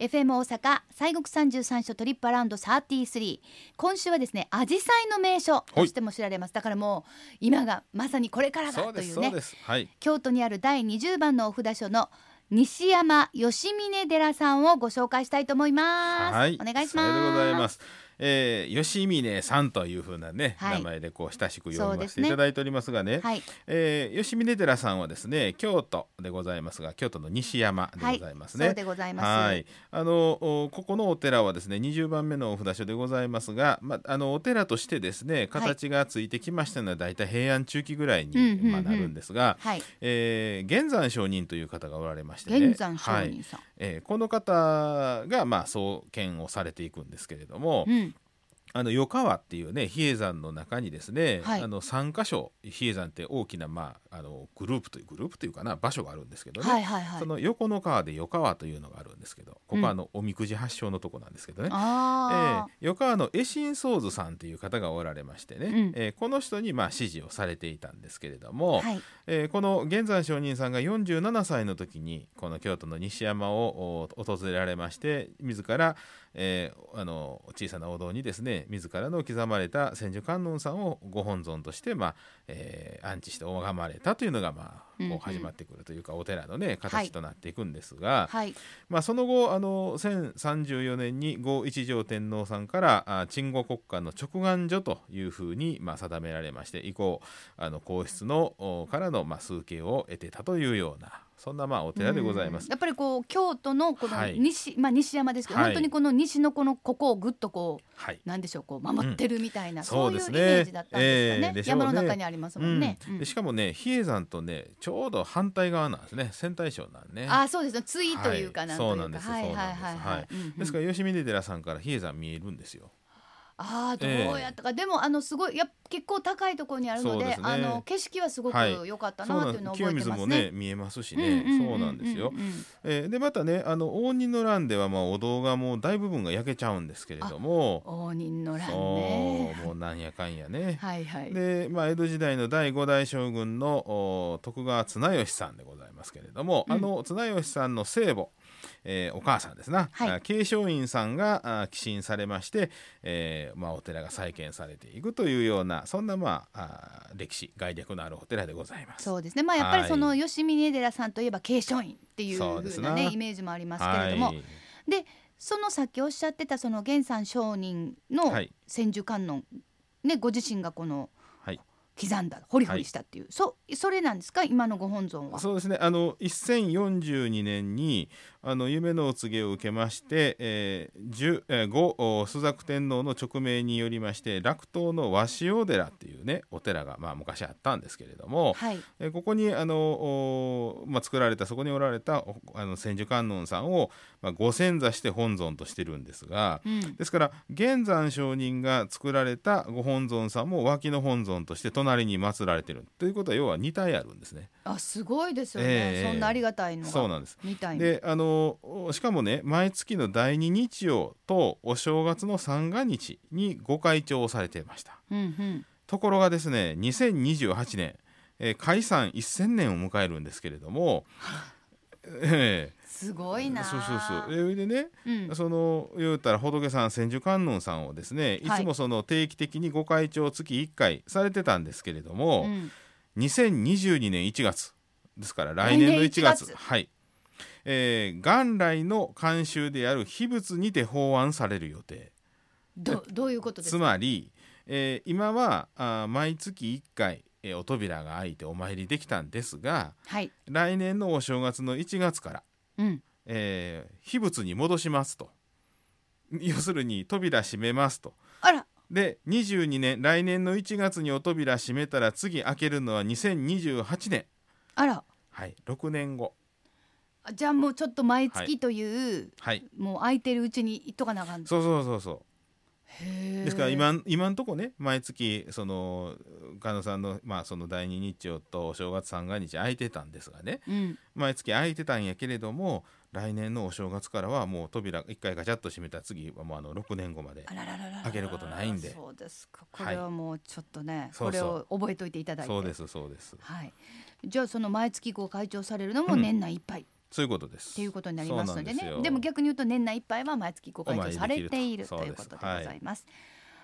FM 大阪西国三十三所トリップアラウンド33今週はですね紫陽花の名所としても知られます。だからもう今がまさにこれからだというね。はい、京都にある第20番のお札所の西山吉峰寺さんをご紹介したいと思います、はい、お願いしますえー、吉峰さんというふうなね、はい。名前でこう親しく呼そうですね。びましていただいておりますがねはい。えー吉峰寺さんはですね京都でございますが京都の西山でございますね。そうでございます。はい、あのおここのお寺はですね20番目のお札所でございますが、まあのお寺としてですね形がついてきましたのはだいたい平安中期ぐらいに、まあ、なるんですが、はい。えー玄山上人という方がおられましてね。玄山上はい人さん、えーこの方がまあ創建をされていくんですけれども、うんあの余川っていうね比叡山の中にですね、はい。あの3箇所比叡山って大きな、まあ、あのグループというグループというかな場所があるんですけどね、はいはいはい。その横の川で余川というのがあるんですけどここうん。はあの、おみくじ発祥のとこなんですけどね。えあー、余川の絵心宗図さんという方がおられましてね、うん。えーこの人にまあ指示をされていたんですけれどあも、はい。えーこの玄山上人さんが47歳の時にこの京都の西山をお訪れられまして自ら、えーあの小さなお堂にですね自らの刻まれた千手観音さんをご本尊として、まあえー安置して拝まれたというのが、まあ、うんうこうん始まってくるというか、お寺のね形となっていくんですが、はい。まあ、その後あの1034年に後一条天皇さんからあ鎮護国家の直願所というふうに、まあ、定められまして以降あの皇室のおからの、まあ、数形を得てたというようなそんな、まあ、お寺でございます。うん。やっぱりこう京都のこのはい。西、まあ西山ですけど、はい。本当にこの西のこのここをぐっとこうはい。なんでしょうこう守ってるみたいな、うん。そういうイメージだったんですかね,、ええ。でしょうね。山の中にありますもんね。うん。うしかもね比叡山とねちょうど反対側なんですね。仙台省なんね。あそうです。ねついというかはいなんというか、そうなんです。はいはいはいははい。ですから吉峰寺さんから比叡山見えるんですよ。ああどうやったか、でもあのすごいや結構高いところにあるのでねあの景色はすごくはい良かったななっていうのを覚えてますね。水もね見えますしうんね、そうなんですよう。んえーでまたねあの応仁の乱ではまあお堂がもう大部分が焼けちゃうんですけれども応仁の乱ね。もうなんやかんやね。はいはい。で、まあ、江戸時代の第五代将軍のお徳川綱吉さんでございますけれども、うんあの綱吉さんの聖母、えーお母さんですな、はい。あ慶祥院さんがあ寄進されまして、えーまあ、お寺が再建されていくというようなそんな、まあ、あ歴史概略のあるお寺でございます。そうですね。まあやっぱりそのはい。吉峰寺さんといえば慶祥院っていうそうなねイメージもありますけれども、はい。でそのさっきおっしゃってたその源山上人のはい。千手観音、ねご自身がこのはい。刻んだホリホリしたっていう、そそれなんですか？今のご本尊は。そうですね。あの1042年にあの夢のお告げを受けまして、えー十えー五お朱雀天皇の直命によりまして楽東の和塩寺っていうねお寺が、まあ、昔あったんですけれども、はい。えーここにあの、おまあ、作られたそこにおられたおあの千手観音さんを、まあ、ご先座して本尊としてるんですが、うん。ですから玄山上人が作られたご本尊さんも脇の本尊として隣に祀られてるということは要は2体あるんですね。あすごいですよね、ええそんなありがたいのがそうなんですみたいな。であのしかもね毎月の第2日曜とお正月の三が日にご開帳をされていました。うんうん。ところがですね2028年、えー開山1000年を迎えるんですけれども、えすごいな。えそうそうそう。えーでねうん。その言うたら仏さん千手観音さんをですねいはい。つもその定期的にご開帳月1回されてたんですけれども、うん。2022年1月ですから来年の1月。来年1月。はい、えー元来の慣習である秘仏にて法案される予定どどういうことですつか。まり、えー今はあー毎月1回、えーお扉が開いてお参りできたんですがはい。来年のお正月の1月から、うん。えー秘仏に戻しますと要するに扉閉めますとあら。で22年来年の1月にお扉閉めたら次開けるのは2028年あら。はい6年後あじゃあもうちょっと毎月という、はいもう空いてるうちに行っとかなあかん。そうそうそうそうですから今今んとこね毎月その加野さんのまあその第二日曜とお正月三が日空いてたんですがねうん。毎月空いてたんやけれども来年のお正月からはもう扉一回ガチャッと閉めた次はもうあの6年後まで開けることないんでそうですか。こはいれはもうちょっとね、そうそうこれを覚えといていただいて。そうですそうですはい。じゃあその毎月こう会長されるのも年内いっぱい。そういうことです。っていうことになりますのでね。でも逆に言うと年内いっぱいは毎月ご回答されているということでございます。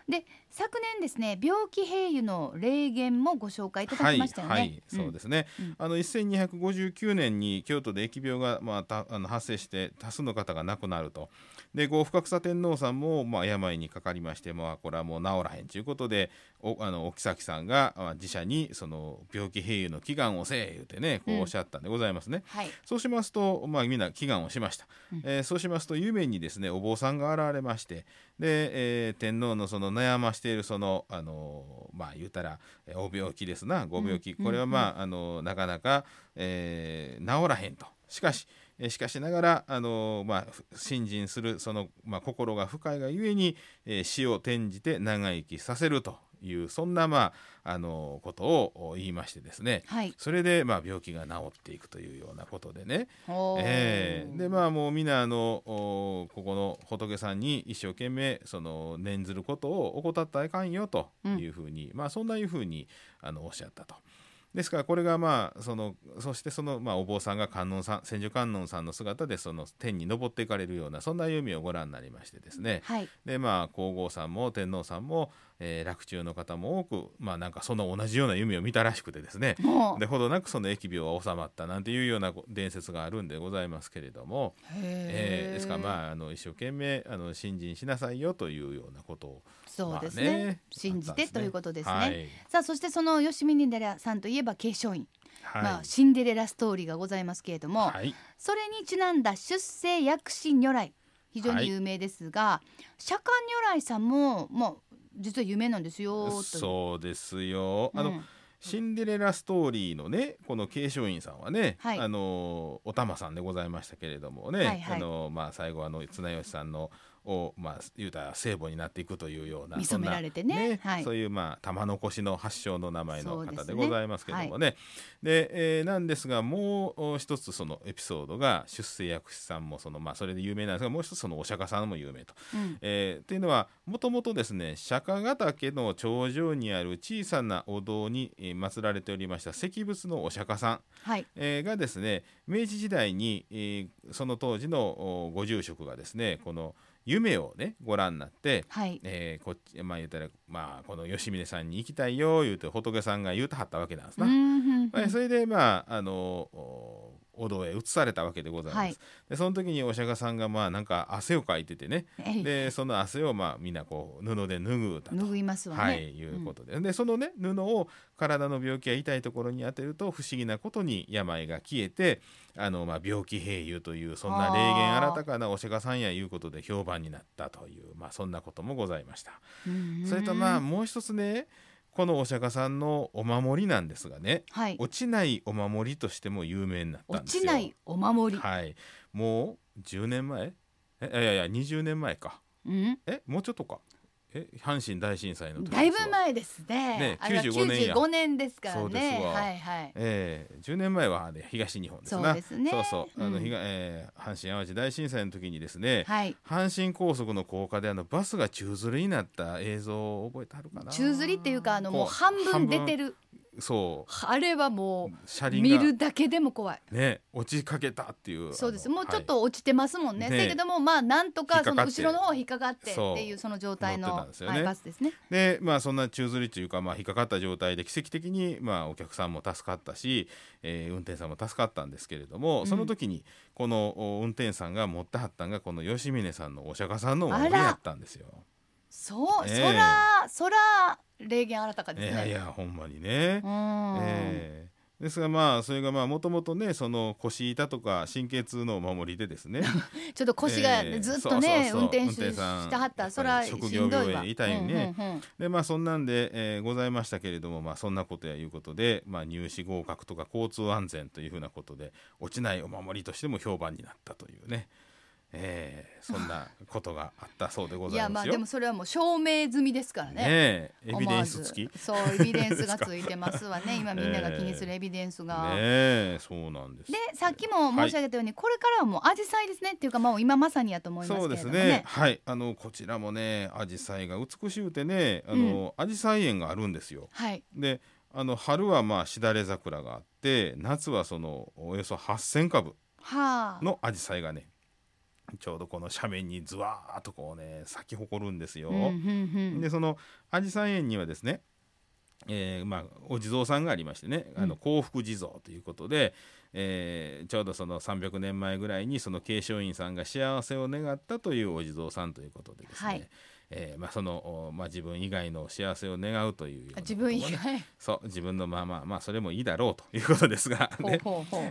で昨年ですね病気併誘の霊言もご紹介いただきましたよね。はい、はいそうですね、うん。あの1259年に京都で疫病が、まあ、たあの発生して多数の方が亡くなると。で後深草天皇さんも、まあ、病にかかりまして、まあ、これはもう治らへんということでおあのお妃さんが、まあ、自社にその病気併誘の祈願をせえ言うてねこうおっしゃったんでございますね。はい。そうしますと、まあ、みんな祈願をしました、うん。えーそうしますと夢にですねお坊さんが現れましてで、えー天皇のその悩ましているその、あのーまあ言うたらえーお病気ですな。ご病気、うんこれはまあ、あのーなかなか、えー治らへんと。しかしえーしかしながら、あのーまあ、ふ信心するその、まあ、心が深いがゆえに、えー死を転じて長生きさせるというそんな、まああのーことを言いましてですね。はい。それで、まあ、病気が治っていくというようなことでね、えーでまあもうみんなあのおここの仏さんに一生懸命その念ずることを怠ったらいかんよというふうに、まあそんないうふうにあのおっしゃったと。ですからこれがまあそのそしてそのまあお坊さんが観音さん千手観音さんの姿でその天に昇っていかれるようなそんな夢をご覧になりましてですね。はい。でまあ皇后さんも天皇さんも、えー、洛中の方も多くまあなんかその同じような夢を見たらしくてですね。でほどなくその疫病は収まったなんていうような伝説があるんでございますけれども、えーですからまああの一生懸命あの信心しなさいよというようなことをそうですまね,、あね。信じてということですね。はい。さあそしてその吉見デラさんといえば継承院、はい。まあ、シンデレラストーリーがございますけれども、はい。それにちなんだ出世薬師如来。非常に有名ですが、釈迦如来さんも、まあ、実は有名なんですよそうですよ。あの、うん。シンデレラストーリーのねこの継承院さんはね、はい。あのお玉さんでございましたけれどもね、はいはい。あのまあ、最後あの綱吉さんのを、まあ、言うたら聖母になっていくというような見初められてね。はい。そういう、まあ、玉の腰の発祥の名前の方でございますけどもね。で、えーなんですがもうお一つそのエピソードが出世薬師さんもその、まあ、それで有名なんですがもう一つそのお釈迦さんも有名と。うん。えーっていうのはもともとですね釈迦ヶ岳の頂上にある小さなお堂に、えー祀られておりました石仏のお釈迦さん、はい。えーがですね明治時代に、えーその当時のおご住職がですねこの夢をねご覧になって、はいえーこっちまあ言ったら、まあ、この吉峰さんに行きたいよ言うて仏さんが言うてはったわけなんですな。うんうんそれでまああのおお堂へ移されたわけでございます。はい。でその時にお釈迦さんがまあなんか汗をかいててね。でその汗をまあみんなこう布で拭うたと。拭いますわね、はい、いうことで,、でそのね布を体の病気や痛いところに当てると不思議なことに病が消えてあの、まあ、病気併誘というそんな霊言新たかなお釈迦さんやいうことで評判になったという、まあ、そんなこともございました。うんうん。それとまあもう一つねこのお釈迦さんのお守りなんですがねはい。落ちないお守りとしても有名になったん落ですよ。ちないお守り、はい、もう10年前？えいやいや20年前か。うん、えもうちょっとかえ阪神大震災の時だいぶ前ですね。ねあれは95年や。95年ですからそうですねわ。はいはい。ええ10年前はあれ東日本ですな。そうですね。そうそう。あの、うん。ひがえー阪神・淡路大震災の時にですね、はい。阪神高速の高架であのバスが宙づりになった映像を覚えてあるかな宙吊りっていうかあのもう半分出てるそう。あれはもう車輪が。見るだけでも怖い。ね落ちかけたっていうそうです。もうちょっと落ちてますもんね、ねだけどもまあなんとかその後ろの方引っかかってっていうその状態のね。はいバスですね。でまあそんな宙吊りというか、まあ、引っかかった状態で奇跡的に、まあ、お客さんも助かったし、えー運転手さんも助かったんですけれども、うん。その時にこのお運転手さんが持ってはったんがこの吉峰さんのお釈迦さんのお守りやったんですよ。そう、ええ。そらそら霊言新たかですね。いやいやほんまにね。うん、えーですがまあそれがまあもともとねその腰痛とか神経痛のお守りでですね。ちょっと腰がええ。ずっとね、運転手してはったらそら職業どいわ。病痛いねうんうん。うんでまあそんなんで、えーございましたけれどもまあそんなことやいうことで、まあ、入試合格とか交通安全というふうなことで落ちないお守りとしても評判になったというね、えーそんなことがあったそうでごいやまあざいますよ。でもそれはもう証明済みですからね。ねえエビデンス付き？そうエビデンスがついてますわね。今みんなが気にするエビデンスが、ねえそうなんです。でさっきも申し上げたように、これからはもう紫陽花ですねっていうかもう今まさにやと思いますそうですね。ね。はい、あのこちらもね、紫陽花が美しゅうてね、あの紫陽花園があるんですよ。はい。で、あの春はまあしだれ桜があって、夏はそのおよそ8000株はあ。の紫陽花がねちょうどこの斜面にずわーっとこうね咲き誇るんですよ。うんうんうん。でその紫陽花園にはですね、えーまあ、お地蔵さんがありましてね、あうん。の幸福地蔵ということで、えーちょうどその300年前ぐらいにその慶祥院さんが幸せを願ったというお地蔵さんということでですね、はい。えーまあ、その、おまあ、自分以外の幸せを願うというような自分以外。そう自分のまあまあまあそれもいいだろうということですが、ね、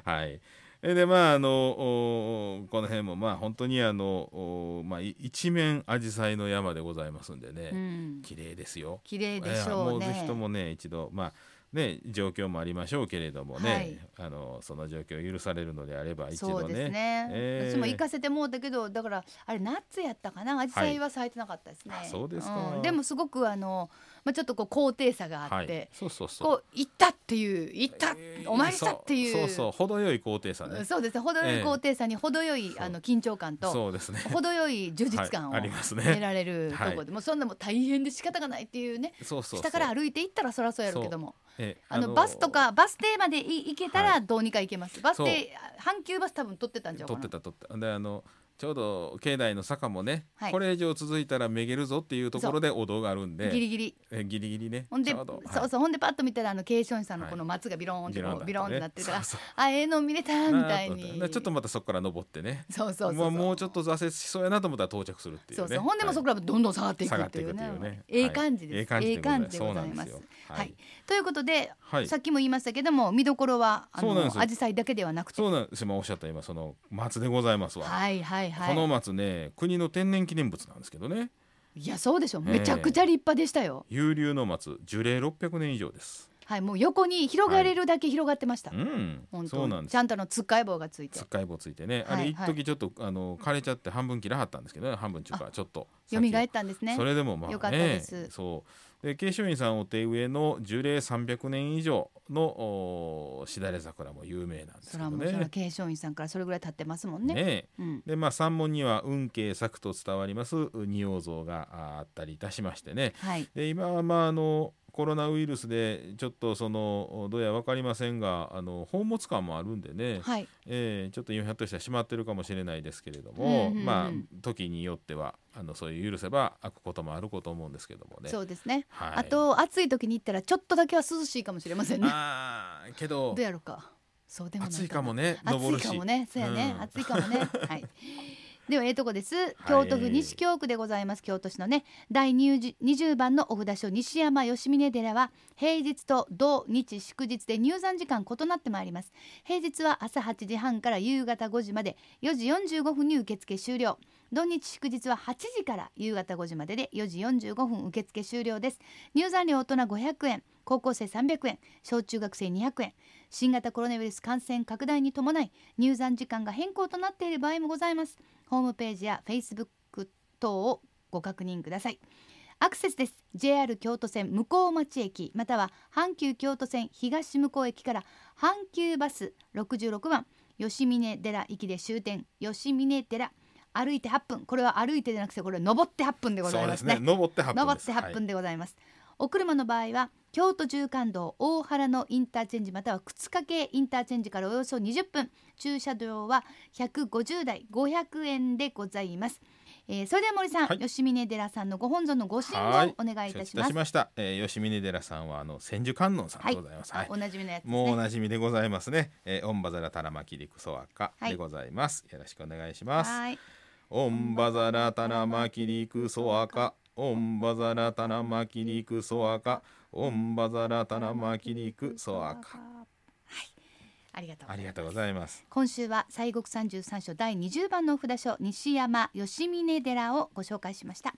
はい。えでまああのおこの辺もまあ本当にあのおまあい一面紫陽花の山でございますんでね、うん。綺麗ですよ。綺麗でしえーょうね。もうぜひともね一度まあね状況もありましょうけれどもね、はい。あのその状況を許されるのであれば一度そうですね。ね、えー。私も行かせてもうたけどだからあれ夏やったかな？紫陽花は咲いてなかったですね、あそうですか。ん。でもすごくあの、まあ、ちょっとこう高低差があはい。って、。そうそうそう。こう行ったっていう行った、えーお前したっていう。そうそう程よい高低差ね。そうです。ね程よい高低差に程よい、そうあの緊張感とそうですね。程よい充実感をはい。ありますね。得られるところで、はい。もうそんなもう大変で仕方がないっていうね。そうそうそう。下から歩いていったらそらそうやるけどもえあのバスとかバス停までい行けたはらどうにか行けます、バス停阪急バス多分取ってたんじゃうかな。撮ってた撮ってた。であのちょうど境内の坂もね、はい。これ以上続いたらめげるぞっていうところでお堂があるんでギリギリ。えギリギリね。ほんでちょうどそうそうほんでパッと見たらあの慶祥院さんのはい。この松がビローンってこうビローンってなってるからそうそうあええの見れたみたいなあと思にちょっとまたそこから登ってね。そうそうそうまあもうちょっと挫折しそうやなと思ったら到着するっていうね。そうそう。ほんでもそこからどんどん下がっていくっていっていうねくっていうね。ええ感じです、はい。ええ感じでございます。ええ感じでございははい。い、ということで、はい。さっきも言いましたけども見どころはあのそうなんですよ。紫陽花だけではなくて。そうなんです今おっしゃった今その松でございますわ、はいはいはいこの松ね国の天然記念物なんですけどね。いやそうでしょ。ええ。めちゃくちゃ立派でしたよ、有流の松樹齢600年以上ですはいもう横に広がれるだけ広がってました、うん。本当そうなんです。ちゃんとあのつっかい棒がついて。つっかい棒ついてね、はいあれ一時ちょっとあの枯れちゃって半分切らはったんですけどね。半分っていうかちょっと蘇ったんですね。それでもまあねよかったです。そう。で慶祥院さんお手植えの樹齢300年以上のおしだれ桜も有名なんですけどそれはもうそれはね。慶祥院さんからそれぐらい経ってますもんね。ね。うん、でまあ山門には運慶作と伝わります仁王像がああったりいたしましてね。はい。で今はまああのコロナウイルスでちょっとそのどうや分かりませんがあの宝物館もあるんでね、はい。えーちょっと今ひょっとしたら閉まってるかもしれないですけれども、うんうんうん。まあ時によってはあのそういう許せば開くこともあること思うんですけどもね。そうですね、はい。あと暑い時に行ったらちょっとだけは涼しいかもしれませんね。あーけどどうやろうか。そうでもない暑いかもね暑いかもね。そうやね、うん。暑いかもね。はいではええとこです。京都府西京区でございます。京都市のね第20 20番のお札所西山吉峰寺は平日と土日祝日で入山時間異なってまいります。平日は朝8時半から夕方5時まで4時45分に受付終了。土日祝日は8時から夕方5時までで4時45分受付終了です。入山料大人500円高校生300円小中学生200円。新型コロナウイルス感染拡大に伴い入山時間が変更となっている場合もございますホームページや Facebook 等をご確認ください。アクセスです。JR 京都線向町駅または阪急京都線東向駅から阪急バス66番吉峰寺行きで終点吉峰寺歩いて8分。これは歩いてじゃなくてこれは登って8分でござそいうまね。ですすね。登って8分です。登って8分でございます、お車の場合は京都縦貫道大原のインターチェンジまたは靴掛インターチェンジからおよそ20分駐車料は150台500円でございます、えーそれでは森さん、はい。吉峰寺さんのご本尊のご神はい。言お願いいたします。ました、えー吉峰寺さんはあの千手観音さんでございます、はい。おなじみのやつですもうおねなじみでございますね。えー、オンバザラタラマキリクソアカはい。でございます。よろしくお願いします。はい。オンバザラタラマキリクソアカオンバザラタラマキリクソアカオンバザラタラマキリクソアカはい。ありがとうございます。ありがとうございます。今週は西国三十三所第20番のお札所西山吉峰寺をご紹介しました